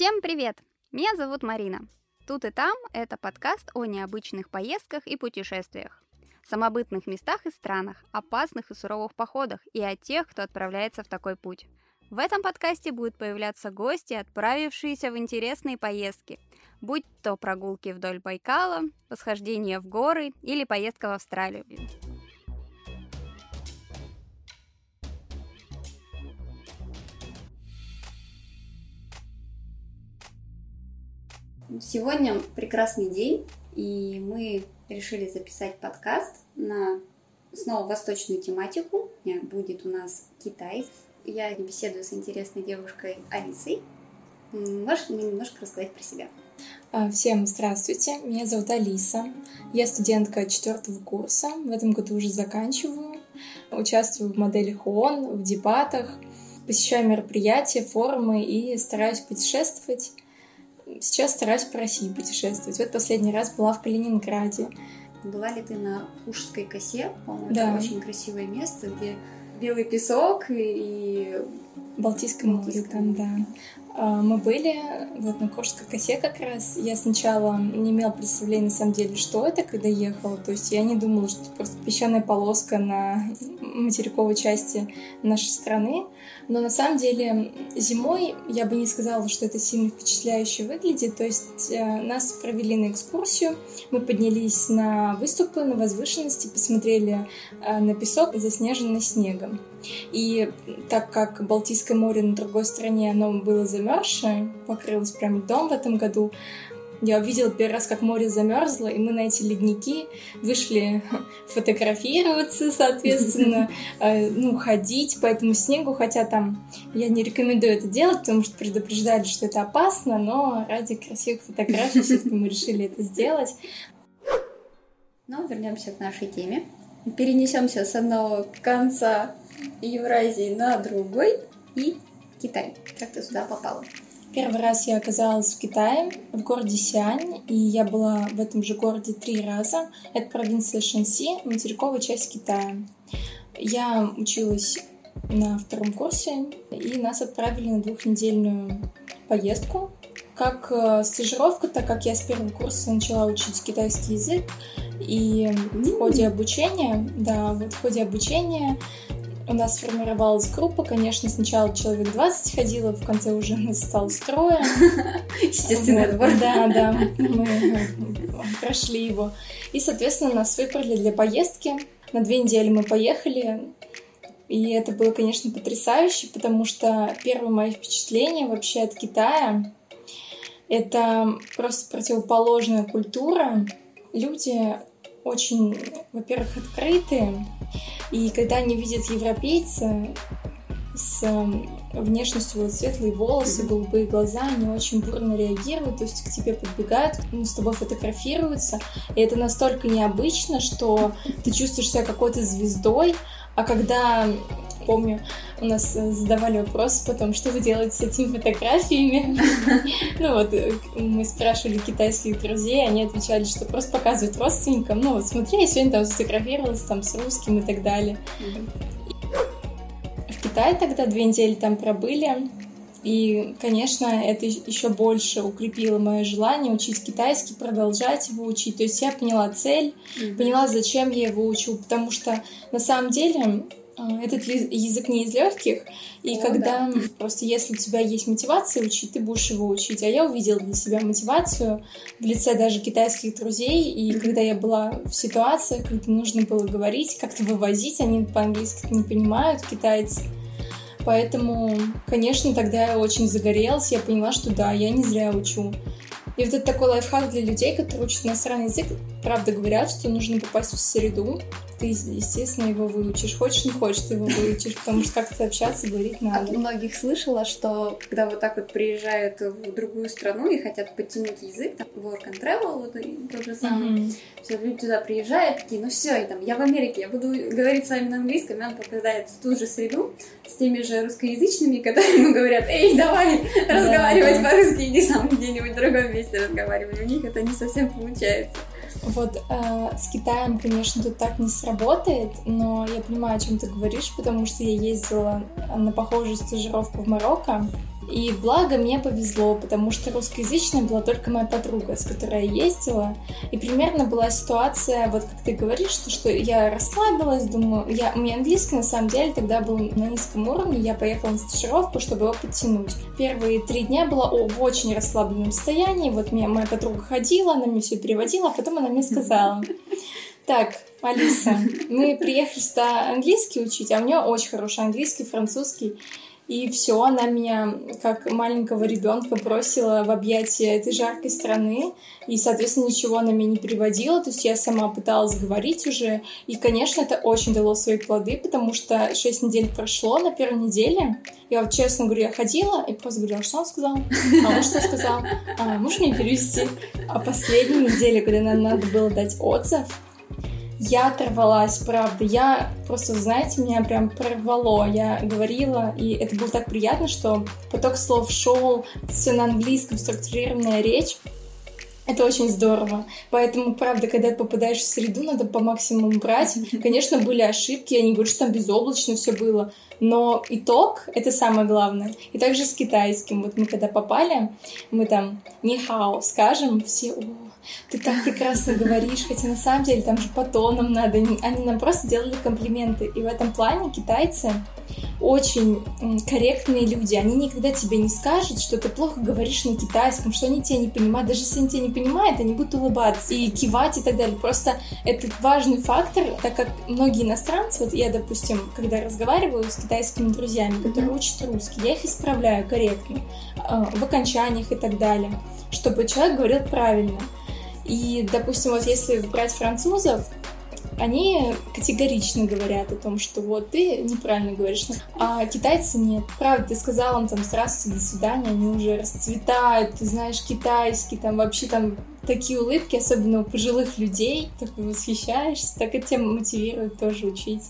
Всем привет! Меня зовут Марина. Тут и там – это подкаст о необычных поездках и путешествиях, самобытных местах и странах, опасных и суровых походах и о тех, кто отправляется в такой путь. В этом подкасте будут появляться гости, отправившиеся в интересные поездки, будь то прогулки вдоль Байкала, восхождение в горы или поездка в Австралию. Сегодня прекрасный день, и мы решили записать подкаст на снова восточную тематику. Будет у нас Китай. Я беседую с интересной девушкой Алисой. Можешь мне немножко рассказать про себя? А, всем здравствуйте, меня зовут Алиса. Я студентка четвертого курса, в этом году уже заканчиваю. Участвую в моделях ООН, в дебатах, посещаю мероприятия, форумы и стараюсь путешествовать. Сейчас стараюсь по России путешествовать. Вот последний раз была в Калининграде. Была ли ты на Ужской косе? По-моему, да. это очень красивое место, где белый песок и... Балтийское море там, да. А, мы были вот на Куршской косе как раз. Я сначала не имела представления на самом деле, что это, когда ехала. То есть я не думала, что это просто песчаная полоска на материковой части нашей страны. Но на самом деле зимой я бы не сказала, что это сильно впечатляюще выглядит. То есть э, нас провели на экскурсию, мы поднялись на выступы, на возвышенности, посмотрели э, на песок, заснеженный снегом. И так как Балтийское море на другой стороне, оно было замерзшее, покрылось прям льдом в этом году, я увидела первый раз, как море замерзло, и мы на эти ледники вышли фотографироваться, соответственно, э, ну, ходить по этому снегу, хотя там я не рекомендую это делать, потому что предупреждали, что это опасно, но ради красивых фотографий все-таки мы решили это сделать. Ну, вернемся к нашей теме. Перенесемся с одного конца Евразии на другой и Китай. Как ты сюда попала? Первый раз я оказалась в Китае, в городе Сиань, и я была в этом же городе три раза. Это провинция Шанси, материковая часть Китая. Я училась на втором курсе, и нас отправили на двухнедельную поездку. Как э, стажировка, так как я с первого курса начала учить китайский язык, и в ходе обучения, да, вот в ходе обучения у нас сформировалась группа, конечно, сначала человек 20 ходило, в конце уже нас стало строя. Естественный отбор. Да, да, мы прошли его. И, соответственно, нас выбрали для поездки. На две недели мы поехали, и это было, конечно, потрясающе, потому что первое мое впечатление вообще от Китая — это просто противоположная культура. Люди очень, во-первых, открытые, и когда они видят европейца с эм, внешностью вот светлые волосы, голубые глаза, они очень бурно реагируют, то есть к тебе подбегают, ну, с тобой фотографируются. И это настолько необычно, что ты чувствуешь себя какой-то звездой, а когда помню, у нас э, задавали вопрос потом, что вы делаете с этими фотографиями. Ну вот, э, мы спрашивали китайских друзей, они отвечали, что просто показывают родственникам. Ну вот, смотри, я сегодня там сфотографировалась там с русским и так далее. В Китае тогда две недели там пробыли. И, конечно, это еще больше укрепило мое желание учить китайский, продолжать его учить. То есть я поняла цель, mm-hmm. поняла, зачем я его учу. Потому что на самом деле этот язык не из легких, и О, когда да. просто если у тебя есть мотивация учить, ты будешь его учить. А я увидела для себя мотивацию в лице даже китайских друзей, и когда я была в ситуациях, когда нужно было говорить, как-то вывозить, они по-английски не понимают, китайцы. Поэтому, конечно, тогда я очень загорелась, я поняла, что да, я не зря учу. И вот это такой лайфхак для людей, которые учат иностранный язык, правда говорят, что нужно попасть в среду, ты, естественно, его выучишь. Хочешь, не хочешь, ты его выучишь, потому что как-то общаться, говорить надо. От многих слышала, что когда вот так вот приезжают в другую страну и хотят подтянуть язык, там, work and travel, вот то же самое, mm-hmm. все люди туда приезжают, такие, ну все, и там, я в Америке, я буду говорить с вами на английском, и он попадает в ту же среду с теми же русскоязычными, которые ему говорят, эй, давай разговаривать по-русски, иди сам где-нибудь в другом месте разговаривай. У них это не совсем получается. Вот э, с Китаем, конечно, тут так не сработает, но я понимаю, о чем ты говоришь, потому что я ездила на похожую стажировку в Марокко, И благо мне повезло, потому что русскоязычная была только моя подруга, с которой я ездила. И примерно была ситуация, вот как ты говоришь, что, что я расслабилась, думаю, я, у меня английский на самом деле тогда был на низком уровне, я поехала на стажировку, чтобы его подтянуть. Первые три дня была в очень расслабленном состоянии, вот меня моя подруга ходила, она мне все переводила, а потом она мне сказала, так, Алиса, мы приехали сюда английский учить, а у нее очень хороший английский, французский. И все, она меня, как маленького ребенка, бросила в объятия этой жаркой страны. И, соответственно, ничего она меня не переводила. То есть я сама пыталась говорить уже. И, конечно, это очень дало свои плоды, потому что 6 недель прошло. На первой неделе я вот, честно говорю, я ходила и просто говорила, что он сказал, а он что сказал, а, можешь мне перевести? А последней неделе, когда нам надо было дать отзыв, я оторвалась, правда. Я просто, знаете, меня прям прорвало. Я говорила, и это было так приятно, что поток слов шел, все на английском, структурированная речь. Это очень здорово. Поэтому, правда, когда ты попадаешь в среду, надо по максимуму брать. Конечно, были ошибки, я не говорю, что там безоблачно все было, но итог — это самое главное. И также с китайским. Вот мы когда попали, мы там «нихао» скажем, все «О, ты так прекрасно говоришь», хотя на самом деле там же по тонам надо. Они нам просто делали комплименты. И в этом плане китайцы очень корректные люди. Они никогда тебе не скажут, что ты плохо говоришь на китайском, что они тебя не понимают. Даже если они тебя не понимают, они будут улыбаться и кивать и так далее. Просто это важный фактор, так как многие иностранцы, вот я, допустим, когда разговариваю с китайскими друзьями, которые учат русский, я их исправляю корректно а, в окончаниях и так далее, чтобы человек говорил правильно. И, допустим, вот если брать французов, они категорично говорят о том, что вот ты неправильно говоришь. А китайцы нет. Правда, ты сказал им там здравствуйте, до свидания, они уже расцветают, ты знаешь китайский, там вообще там такие улыбки, особенно у пожилых людей, так восхищаешься, так это тебя мотивирует тоже учить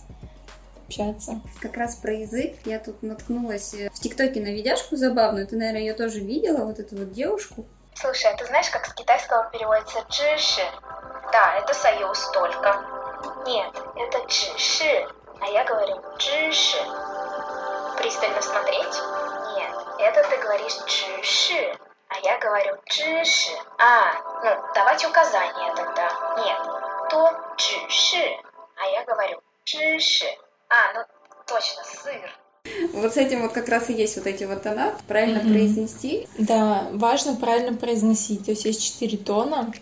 общаться. Как раз про язык я тут наткнулась в ТикТоке на видяшку забавную. Ты, наверное, ее тоже видела, вот эту вот девушку. Слушай, а ты знаешь, как с китайского переводится «джиши»? Да, это союз только. Нет, это «чиши», а я говорю «чиши». Пристально смотреть? Нет, это ты говоришь «чиши», а я говорю «чиши». А, ну, давайте указания тогда. Нет, то «чиши», а я говорю «чиши». А, ну, точно, сыр. Вот с этим вот как раз и есть вот эти вот тона, правильно mm-hmm. произнести. Да, важно правильно произносить. То есть есть четыре тона,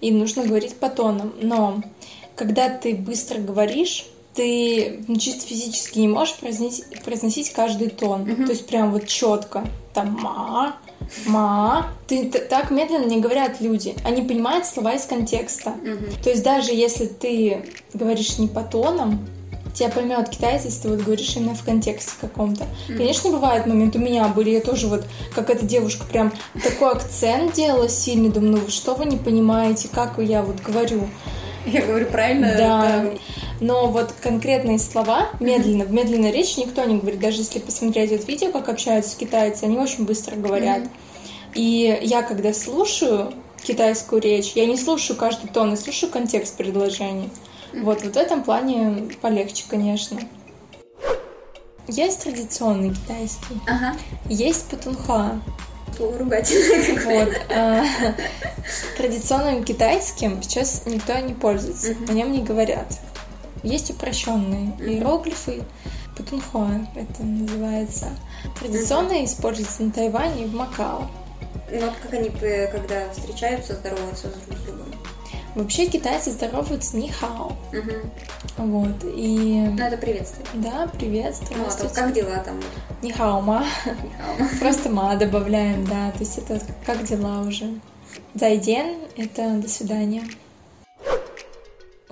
и нужно говорить по тонам. Но когда ты быстро говоришь, ты ну, чисто физически не можешь произносить, произносить каждый тон. Mm-hmm. То есть прям вот четко. Там ма, ма. Ты, так медленно не говорят люди. Они понимают слова из контекста. Mm-hmm. То есть даже если ты говоришь не по тонам, тебя поймет китайец, если ты вот говоришь именно в контексте каком-то. Mm-hmm. Конечно, бывает момент, у меня были, я тоже вот, как эта девушка, прям такой акцент делала сильный, думаю, ну что вы не понимаете, как я вот говорю. Я говорю правильно? Да. Но вот конкретные слова, медленно, в медленной речи никто не говорит. Даже если посмотреть это видео, как общаются китайцы, они очень быстро говорят. Mm-hmm. И я, когда слушаю китайскую речь, я не слушаю каждый тон, я слушаю контекст предложений. Вот, вот в этом плане полегче, конечно. Есть традиционный китайский, ага. есть патунха. Слово ругательное Вот. А, традиционным китайским сейчас никто не пользуется, о нем не говорят. Есть упрощенные иероглифы, патунхуа это называется. Традиционно используется на Тайване и в Макао. Ну, вот как они, когда встречаются, здороваются друг с другом? Вообще китайцы здороваются ни хао. Угу. Вот, и... Ну, это приветствие. Да, приветствие. Ну, а как дела там? Ни хао ма. Просто ма добавляем, да. То есть это как дела уже. Зайден — это до свидания.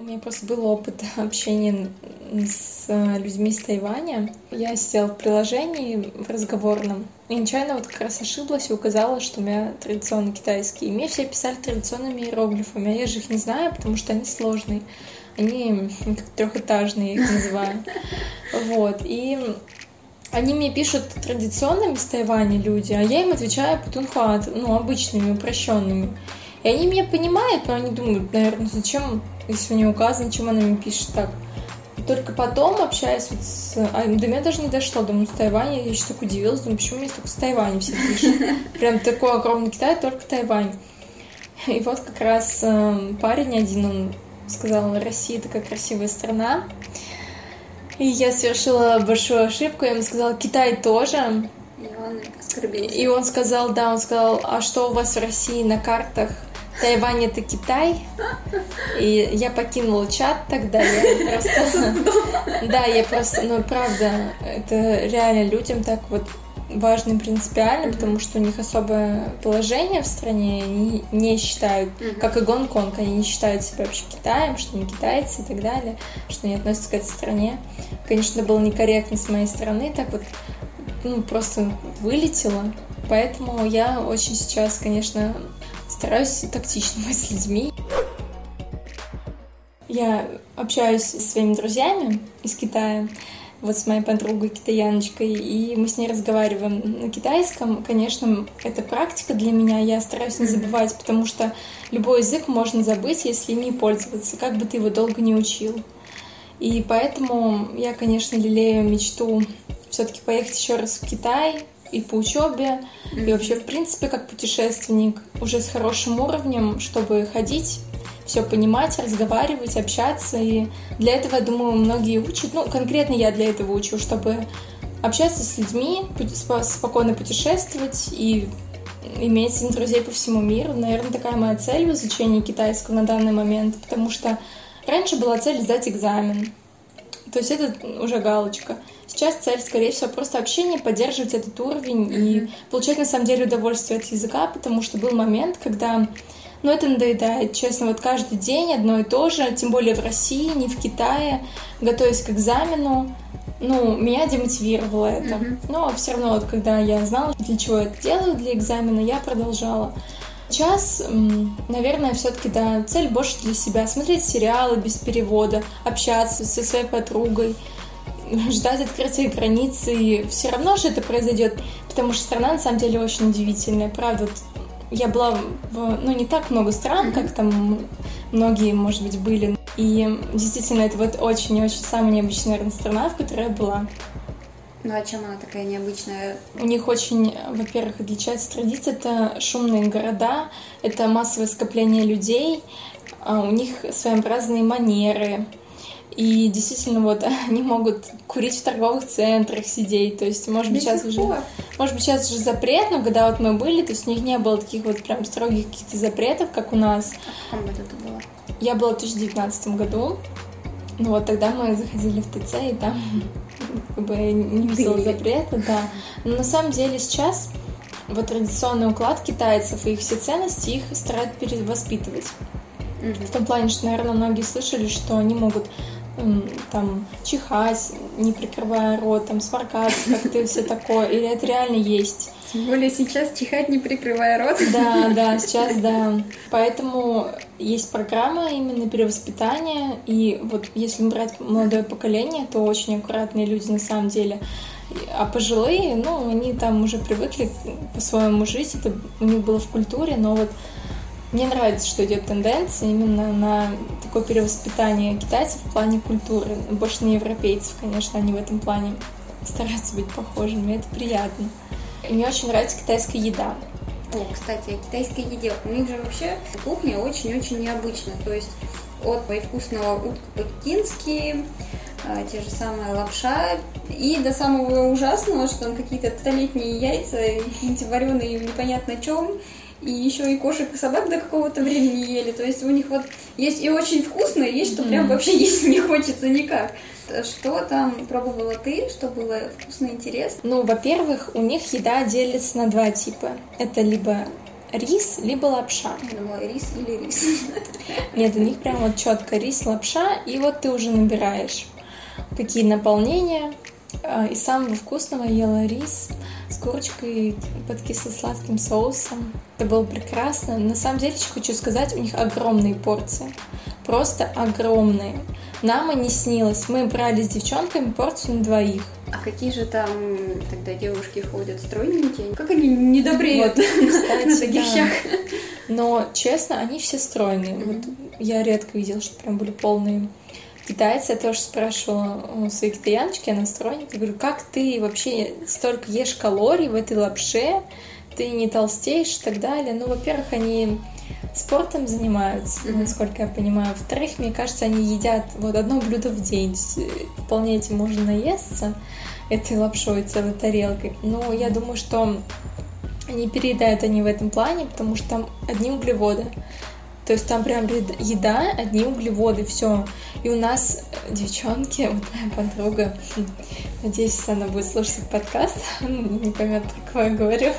У меня просто был опыт общения с людьми из Тайваня. Я сидела в приложении в разговорном и нечаянно вот как раз ошиблась и указала, что у меня традиционно китайские. И мне все писали традиционными иероглифами, а я же их не знаю, потому что они сложные. Они как трехэтажные, я их называю. Вот. И они мне пишут традиционными с Тайваня люди, а я им отвечаю путунхуа, ну, обычными, упрощенными. И они меня понимают, но они думают, наверное, зачем, если не указано, чем она мне пишет так. только потом, общаясь вот с... А до меня даже не дошло, думаю, с Тайваня. Я еще так удивилась, думаю, почему мне только с Тайваня все пишут. Прям такой огромный Китай, только Тайвань. И вот как раз э, парень один, он сказал, Россия такая красивая страна. И я совершила большую ошибку, я ему сказала, Китай тоже. И он оскорбился. И он сказал, да, он сказал, а что у вас в России на картах? Тайвань это Китай. И я покинула чат тогда. Я просто... Да, я просто, ну правда, это реально людям так вот важно и принципиально, потому что у них особое положение в стране, они не считают, как и Гонконг, они не считают себя вообще Китаем, что не китайцы и так далее, что не относятся к этой стране. Конечно, было некорректно с моей стороны, так вот ну, просто вылетело. Поэтому я очень сейчас, конечно, стараюсь тактично быть с людьми. Я общаюсь со своими друзьями из Китая, вот с моей подругой китаяночкой, и мы с ней разговариваем на китайском. Конечно, это практика для меня, я стараюсь не забывать, потому что любой язык можно забыть, если не пользоваться, как бы ты его долго не учил. И поэтому я, конечно, лелею мечту все-таки поехать еще раз в Китай, и по учебе, mm-hmm. и вообще, в принципе, как путешественник, уже с хорошим уровнем, чтобы ходить, все понимать, разговаривать, общаться. И для этого, я думаю, многие учат. Ну, конкретно я для этого учу, чтобы общаться с людьми, спокойно путешествовать и иметь друзей по всему миру. Наверное, такая моя цель в изучении китайского на данный момент, потому что раньше была цель сдать экзамен. То есть это уже галочка. Сейчас цель, скорее всего, просто общение, поддерживать этот уровень mm-hmm. и получать на самом деле удовольствие от языка, потому что был момент, когда ну, это надоедает, честно, вот каждый день одно и то же, тем более в России, не в Китае, готовясь к экзамену, ну, меня демотивировало это. Mm-hmm. Но все равно, вот когда я знала, для чего я это делаю, для экзамена, я продолжала. Сейчас, наверное, все-таки, да, цель больше для себя. Смотреть сериалы без перевода, общаться со своей подругой, ждать открытия границ, и все равно же это произойдет, потому что страна на самом деле очень удивительная, правда. Вот я была в, ну, не так много стран, как там многие, может быть, были. И действительно, это вот очень-очень самая необычная, наверное, страна, в которой я была. Ну а чем она такая необычная? У них очень, во-первых, отличается традиция. Это шумные города, это массовое скопление людей, а у них своеобразные манеры, и действительно, вот они могут курить в торговых центрах, сидеть. То есть, может быть, сейчас уже. Может быть, сейчас уже запрет, но когда вот мы были, то есть у них не было таких вот прям строгих каких-то запретов, как у нас. А в каком году ты была? Я была в 2019 году. Ну вот тогда мы заходили в ТЦ, и там как бы не было запрета, да. Но на самом деле сейчас вот традиционный уклад китайцев и их все ценности их стараются перевоспитывать. В том плане, что, наверное, многие слышали, что они могут там чихать, не прикрывая рот, там сморкаться, как-то и все такое. Или это реально есть. Тем более сейчас чихать, не прикрывая рот. Да, да, сейчас, да. Поэтому есть программа именно перевоспитания. И вот если брать молодое поколение, то очень аккуратные люди на самом деле. А пожилые, ну, они там уже привыкли по-своему жить, это у них было в культуре, но вот мне нравится, что идет тенденция именно на такое перевоспитание китайцев в плане культуры. Больше на европейцев, конечно, они в этом плане стараются быть похожими. Это приятно. И мне очень нравится китайская еда. О, кстати, о китайской еде. У них же вообще кухня очень-очень необычная. То есть от вкусного утка по-пекински, а, те же самые лапша, и до самого ужасного, что там какие-то столетние яйца, вареные непонятно чем, и еще и кошек и собак до какого-то времени ели. То есть у них вот есть и очень вкусно, и есть, что прям вообще есть не хочется никак. Что там пробовала ты, что было вкусно и интересно? Ну, во-первых, у них еда делится на два типа. Это либо рис, либо лапша. Я думала, рис или рис. Нет, у них прям вот четко рис, лапша, и вот ты уже набираешь какие наполнения. А, из самого вкусного ела рис с курочкой под кисло-сладким соусом. Это было прекрасно. На самом деле, еще хочу сказать, у них огромные порции. Просто огромные. Нам и не снилось. Мы брали с девчонками порцию на двоих. А какие же там тогда девушки ходят стройненькие? Как они не добреют вот, кстати, на таких щах? Но, честно, они все стройные. Mm-hmm. Вот я редко видела, что прям были полные китайца я тоже спрашивала у своей китаяночки, она стройненькая, я говорю, как ты вообще столько ешь калорий в этой лапше, ты не толстеешь и так далее. Ну, во-первых, они спортом занимаются, mm-hmm. насколько я понимаю. Во-вторых, мне кажется, они едят вот одно блюдо в день. Э, вполне этим можно наесться этой лапшой целой тарелкой. Но я думаю, что не переедают они в этом плане, потому что там одни углеводы. То есть там прям еда, одни углеводы, все. И у нас э, девчонки, вот моя подруга, надеюсь, она будет слушать подкаст, не поймет, про кого я говорю,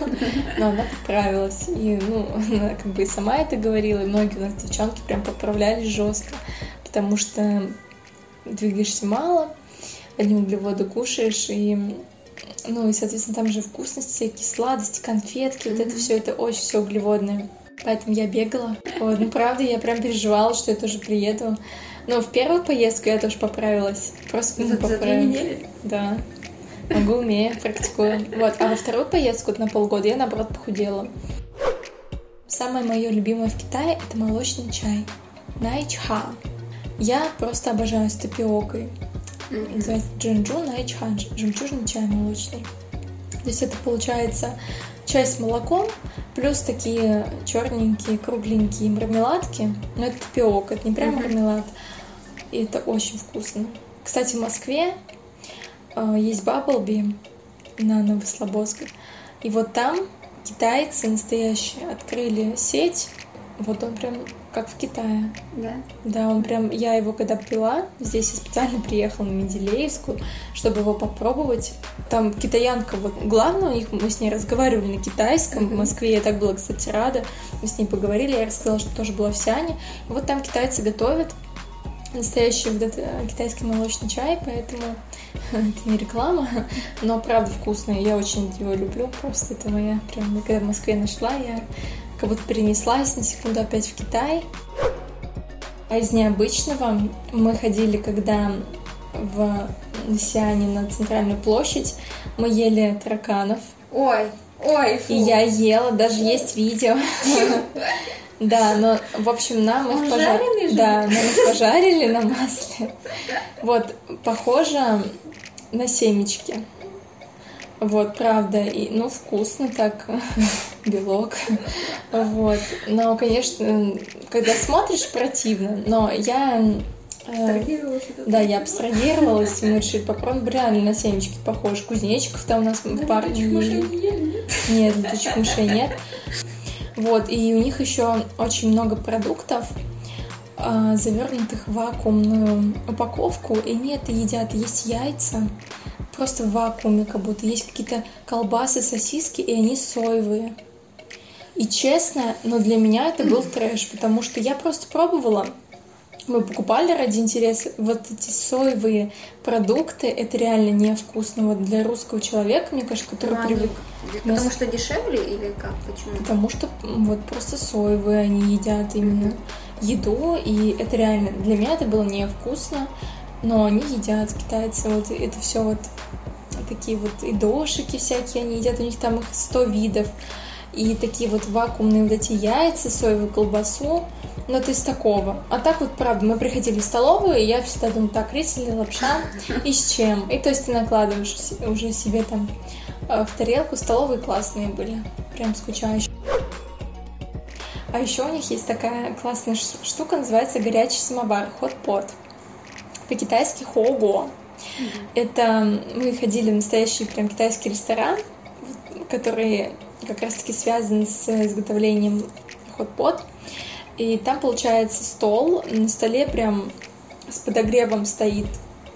но она поправилась. И, ну, она как бы и сама это говорила, и многие у нас девчонки прям поправлялись жестко, потому что двигаешься мало, одни углеводы кушаешь, и ну и, соответственно, там же вкусности всякие, сладости, конфетки, вот это все, это очень все углеводное. Поэтому я бегала. Вот, ну правда, я прям переживала, что я тоже приеду. Но в первую поездку я тоже поправилась. Просто ну, поправилась. Да. Могу, умею, практикую. Вот. А во вторую поездку на полгода я, наоборот, похудела. Самое мое любимое в Китае — это молочный чай. Найчха. Я просто обожаю с тапиокой. Называется джинджу найчха, жемчужный чай молочный. То есть это получается чай с молоком, плюс такие черненькие, кругленькие мармеладки. Но это тапиок, это не прям мармелад. И это очень вкусно. Кстати, в Москве э, есть Баблби на Новослободской. И вот там китайцы настоящие открыли сеть. Вот он прям как в Китае. Да? Да, он прям... Я его когда пила, здесь я специально приехала на Менделеевскую, чтобы его попробовать. Там китаянка, вот главное у них, мы с ней разговаривали на китайском в Москве, я так была, кстати, рада. Мы с ней поговорили, я рассказала, что тоже была в Сиане. Вот там китайцы готовят настоящий вот этот э, китайский молочный чай, поэтому это не реклама, но правда вкусный. Я очень его люблю, просто это моя прям, когда в Москве нашла, я как будто перенеслась на секунду опять в Китай. А из необычного мы ходили, когда в Сиане на центральную площадь, мы ели тараканов. Ой, ой, фу. И я ела, даже есть видео. Да, но, в общем, нам их пожарили. Да, нам их пожарили на масле. Вот, похоже на семечки. Вот, правда, и, ну, вкусно так, белок, вот. Но, конечно, когда смотришь, противно, но я... Э, да, я абстрагировалась, мы решили попробовать, реально на семечки похож. Кузнечиков там у нас в парке. Нет, летучих мышей нет. Вот, и у них еще очень много продуктов, э, завернутых в вакуумную упаковку, и они это едят. Есть яйца, просто в вакууме как будто. Есть какие-то колбасы, сосиски, и они соевые. И честно, но для меня это был трэш, потому что я просто пробовала. Мы покупали ради интереса. Вот эти соевые продукты, это реально невкусно. Вот для русского человека, мне кажется, который а, привык... Потому что дешевле или как? Почему? Потому что вот просто соевые они едят именно еду, и это реально... Для меня это было невкусно но они едят, китайцы, вот это все вот такие вот и дошики всякие они едят, у них там их сто видов, и такие вот вакуумные вот эти яйца, соевую колбасу, ну, то есть такого. А так вот, правда, мы приходили в столовую, и я всегда думаю, так, рис или лапша, и с чем? И то есть ты накладываешь уже себе там э, в тарелку. Столовые классные были, прям скучающие. А еще у них есть такая классная штука, называется горячий самовар, хот-пот по-китайски хого. Mm-hmm. Это мы ходили в настоящий прям китайский ресторан, который как раз-таки связан с изготовлением хот-пот. И там получается стол, на столе прям с подогревом стоит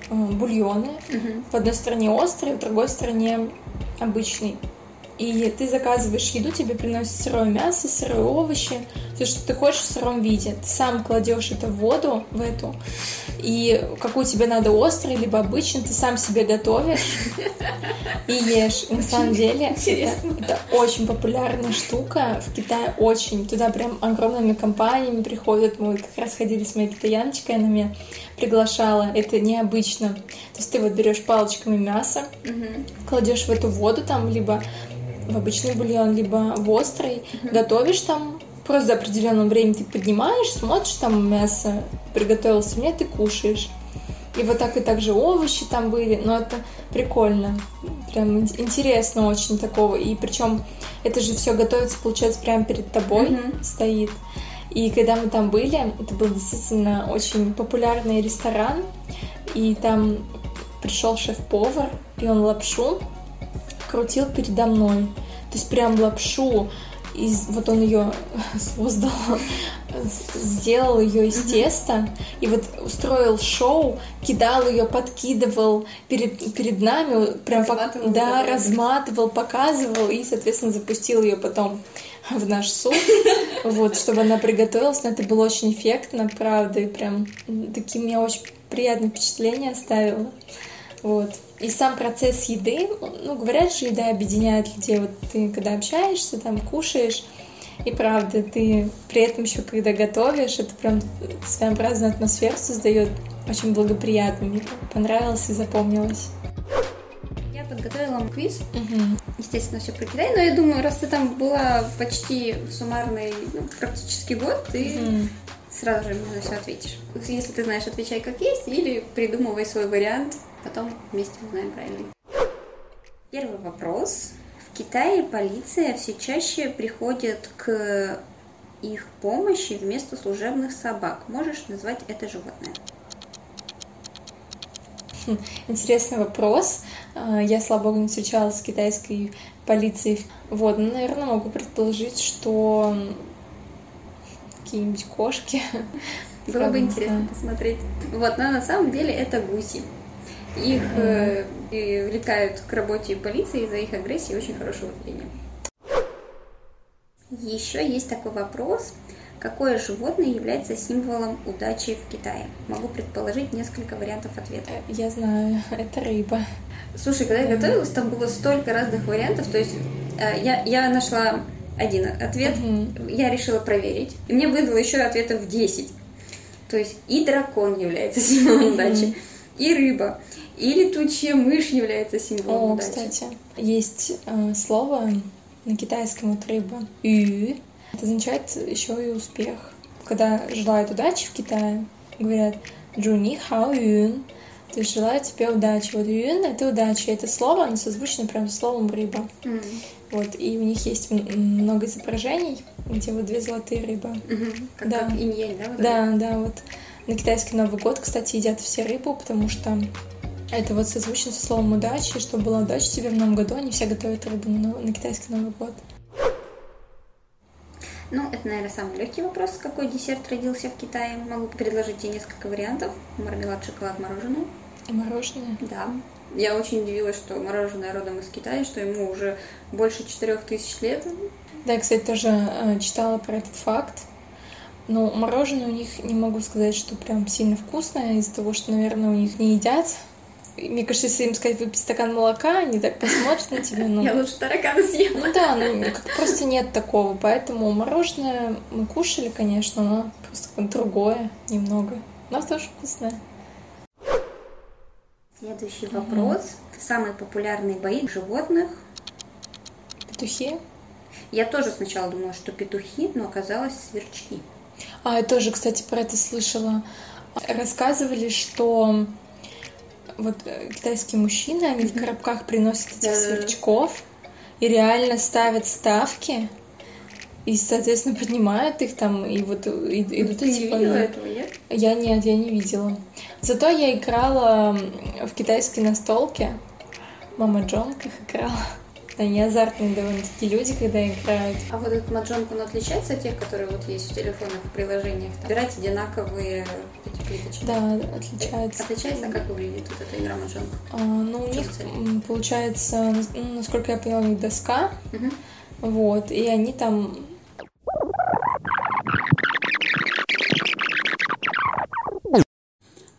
э, бульоны. В одной стороне острый, в другой стороне обычный. И ты заказываешь еду, тебе приносят сырое мясо, сырые овощи, все, что ты хочешь в сыром виде. Ты сам кладешь это в воду, в эту, и какую тебе надо острый, либо обычный, ты сам себе готовишь и ешь. И на самом деле это, это очень популярная штука. В Китае очень. Туда прям огромными компаниями приходят. Мы как раз ходили с моей китаяночкой, она меня приглашала. Это необычно. То есть ты вот берешь палочками мясо, кладешь в эту воду там, либо в обычный бульон, либо в острый, готовишь там Просто за определенное время ты поднимаешь, смотришь, там мясо приготовилось, нет, ты кушаешь. И вот так и также овощи там были, но это прикольно, прям интересно очень такого. И причем это же все готовится, получается, прямо перед тобой mm-hmm. стоит. И когда мы там были, это был действительно очень популярный ресторан, и там пришел шеф-повар, и он лапшу крутил передо мной. То есть прям лапшу из, вот он ее создал, сделал ее из теста и вот устроил шоу, кидал ее, подкидывал перед, перед нами, прям разматывал, да, разматывал, показывал и, соответственно, запустил ее потом в наш суп, вот, чтобы она приготовилась. Но это было очень эффектно, правда, и прям такие мне очень приятные впечатления оставило. Вот. И сам процесс еды, ну, говорят же, еда объединяет людей. Вот ты, когда общаешься, там, кушаешь, и правда, ты при этом еще, когда готовишь, это прям своеобразную атмосферу создает, очень благоприятно. Мне понравилось и запомнилось. Я подготовила вам квиз. Угу. Естественно, все про Китай, но я думаю, раз ты там была почти суммарный, ну, практически год, ты угу. сразу же на все ответишь. Если ты знаешь, отвечай как есть, или придумывай свой вариант, потом вместе узнаем правильный. Первый вопрос. В Китае полиция все чаще приходит к их помощи вместо служебных собак. Можешь назвать это животное? Хм, интересный вопрос. А, я, слава богу, не встречалась с китайской полицией. Вот, ну, наверное, могу предположить, что какие-нибудь кошки. Было бы интересно посмотреть. Вот, но на самом деле это гуси. Их э, привлекают к работе полиции из-за их агрессии и очень хорошего зрения. Еще есть такой вопрос. Какое животное является символом удачи в Китае? Могу предположить несколько вариантов ответа. Э, я знаю, это рыба. Слушай, когда я готовилась, там было столько разных вариантов. То есть э, я, я нашла один ответ, угу. я решила проверить. И мне выдало еще ответов 10. То есть и дракон является символом удачи, и рыба, и летучая мышь является символом О, удачи. кстати, есть э, слово на китайском вот рыба ю. Это означает еще и успех. Когда желают удачи в Китае, говорят Джуни хао юн. То есть желаю тебе удачи. Вот юн это удача. Это слово, оно созвучно прям словом рыба. Mm. Вот, и у них есть много изображений, где вот две золотые рыбы. Mm-hmm. Как, да. как инь да? Вот да, это? да, вот. На китайский Новый год, кстати, едят все рыбу, потому что это вот созвучно со словом удачи, чтобы была удача тебе в новом году, они все готовят рыбу на, на китайский Новый год. Ну, это, наверное, самый легкий вопрос. Какой десерт родился в Китае? Могу предложить тебе несколько вариантов. Мармелад, шоколад, мороженое. Мороженое? Да. Я очень удивилась, что мороженое родом из Китая, что ему уже больше четырех тысяч лет. Да, я, кстати, тоже э, читала про этот факт. Но мороженое у них не могу сказать, что прям сильно вкусное, из-за того, что, наверное, у них не едят мне кажется, если им сказать выпить стакан молока, они так посмотрят на тебя. Ну... Я лучше таракана съем. Ну да, ну как просто нет такого. Поэтому мороженое мы кушали, конечно, но просто другое немного. Но тоже вкусное. Следующий вопрос. Mm-hmm. Самые популярные бои животных? Петухи. Я тоже сначала думала, что петухи, но оказалось сверчки. А, я тоже, кстати, про это слышала. Рассказывали, что вот э, китайские мужчины, они в коробках приносят этих сверчков и реально ставят ставки. И, соответственно, поднимают их там, и вот и, идут Ты эти этого, нет? Я нет, я не видела. Зато я играла в китайской настолке. Мама Джон как играла. Они азартные довольно-таки люди, когда играют. А вот этот маджонг, он отличается от тех, которые вот есть в телефонах, в приложениях? Выбирать одинаковые эти плиточки? Да, отличается. Отличается, как выглядит вот эта игра маджонг? А, ну, у них, получается, ну, насколько я поняла, у них доска, угу. вот, и они там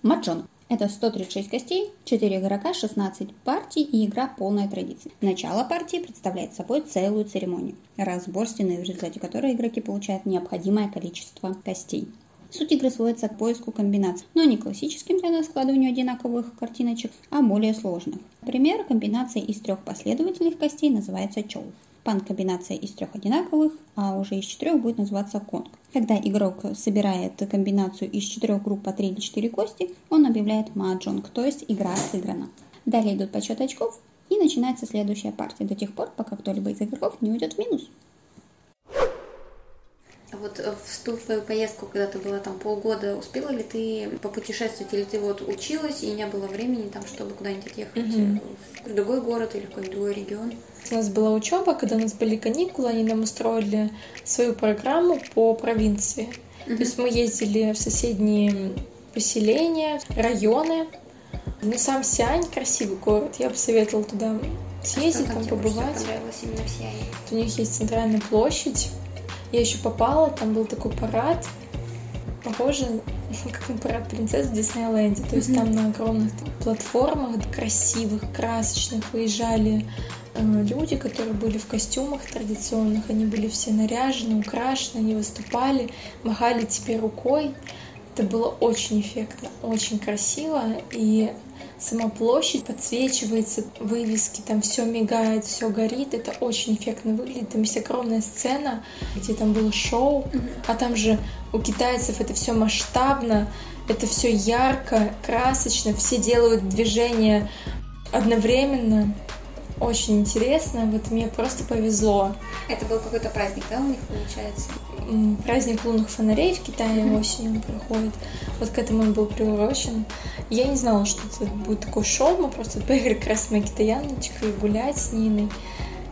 Маджонг. Это 136 костей, 4 игрока, 16 партий и игра полная традиция. Начало партии представляет собой целую церемонию, разбор стены, в результате которой игроки получают необходимое количество костей. Суть игры сводится к поиску комбинаций, но не классическим для складыванию одинаковых картиночек, а более сложных. Например, комбинация из трех последовательных костей называется чоу. Пан комбинация из трех одинаковых, а уже из четырех будет называться конг. Когда игрок собирает комбинацию из четырех групп по 3 или 4 кости, он объявляет маджонг, то есть игра сыграна. Далее идут подсчет очков, и начинается следующая партия до тех пор, пока кто-либо из игроков не уйдет в минус. Вот э, в ту твою поездку, когда ты была там полгода, успела ли ты попутешествовать, или ты вот училась и не было времени там, чтобы куда-нибудь отъехать угу. в другой город или в какой-нибудь другой регион? У нас была учеба, когда у нас были каникулы, они нам устроили свою программу по провинции. Угу. То есть мы ездили в соседние поселения, районы. Ну, сам Сиань красивый город, я бы советовала туда съездить, а там побывать. в Сиане? У них есть центральная площадь, я еще попала, там был такой парад, похоже, как на парад принцесс в Диснейленде. То есть там на огромных платформах, красивых, красочных, выезжали э, люди, которые были в костюмах традиционных, они были все наряжены, украшены, они выступали, махали тебе рукой. Это было очень эффектно, очень красиво, и сама площадь подсвечивается, вывески, там все мигает, все горит, это очень эффектно выглядит. Там есть огромная сцена, где там было шоу, а там же у китайцев это все масштабно, это все ярко, красочно, все делают движения одновременно. Очень интересно, вот мне просто повезло. Это был какой-то праздник, да, у них получается? праздник лунных фонарей в Китае mm-hmm. осенью проходит. Вот к этому он был приурочен. Я не знала, что это будет такое шоу. Мы просто поехали как раз с моей китаяночкой гулять с Ниной.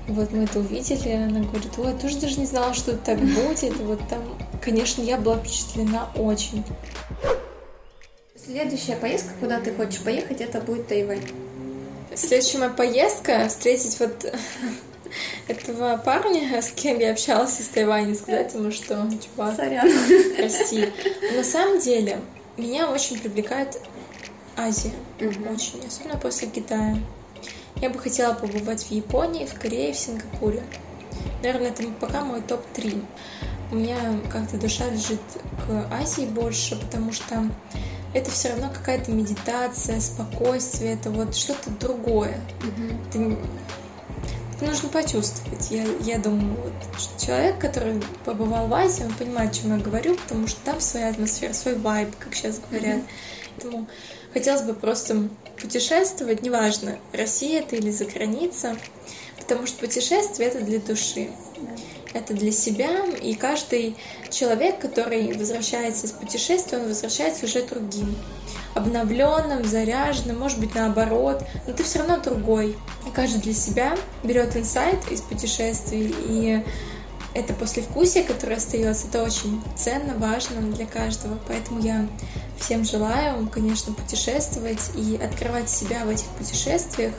И вот мы это увидели, она говорит, ой, я тоже даже не знала, что так будет. Вот там, конечно, я была впечатлена очень. Следующая поездка, куда ты хочешь поехать, это будет Тайвань. Следующая моя поездка встретить вот этого парня, с кем я общалась из Тайваня, сказать ему, что, чувак, Сорян. прости. Но на самом деле, меня очень привлекает Азия. Угу. Очень. Особенно после Китая. Я бы хотела побывать в Японии, в Корее, в Сингапуре. Наверное, это пока мой топ-3. У меня как-то душа лежит к Азии больше, потому что это все равно какая-то медитация, спокойствие, это вот что-то другое. Угу. Это нужно почувствовать. Я, я думаю, вот, что человек, который побывал в Азии, он понимает, о чем я говорю, потому что там своя атмосфера, свой вайб, как сейчас говорят. Mm-hmm. Поэтому хотелось бы просто путешествовать, неважно, Россия это или за граница, потому что путешествие это для души. Это для себя, и каждый человек, который возвращается из путешествия, он возвращается уже другим обновленным, заряженным, может быть наоборот, но ты все равно другой. И каждый для себя берет инсайт из путешествий, и это послевкусие, которое остается, это очень ценно, важно для каждого. Поэтому я всем желаю, конечно, путешествовать и открывать себя в этих путешествиях,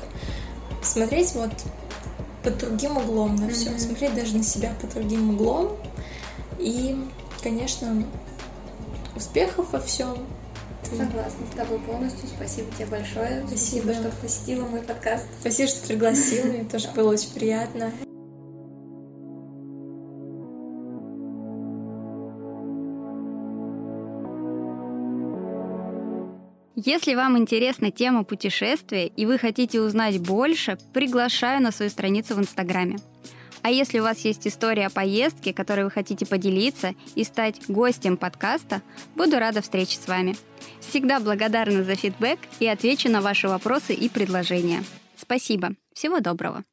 смотреть вот под другим углом на все, mm-hmm. смотреть даже на себя под другим углом. И, конечно, успехов во всем, Согласна с тобой полностью. Спасибо тебе большое. Спасибо, Спасибо что посетила мой подкаст. Спасибо, что пригласила. Мне тоже было очень приятно. Если вам интересна тема путешествия и вы хотите узнать больше, приглашаю на свою страницу в Инстаграме. А если у вас есть история о поездке, которой вы хотите поделиться и стать гостем подкаста, буду рада встрече с вами. Всегда благодарна за фидбэк и отвечу на ваши вопросы и предложения. Спасибо. Всего доброго.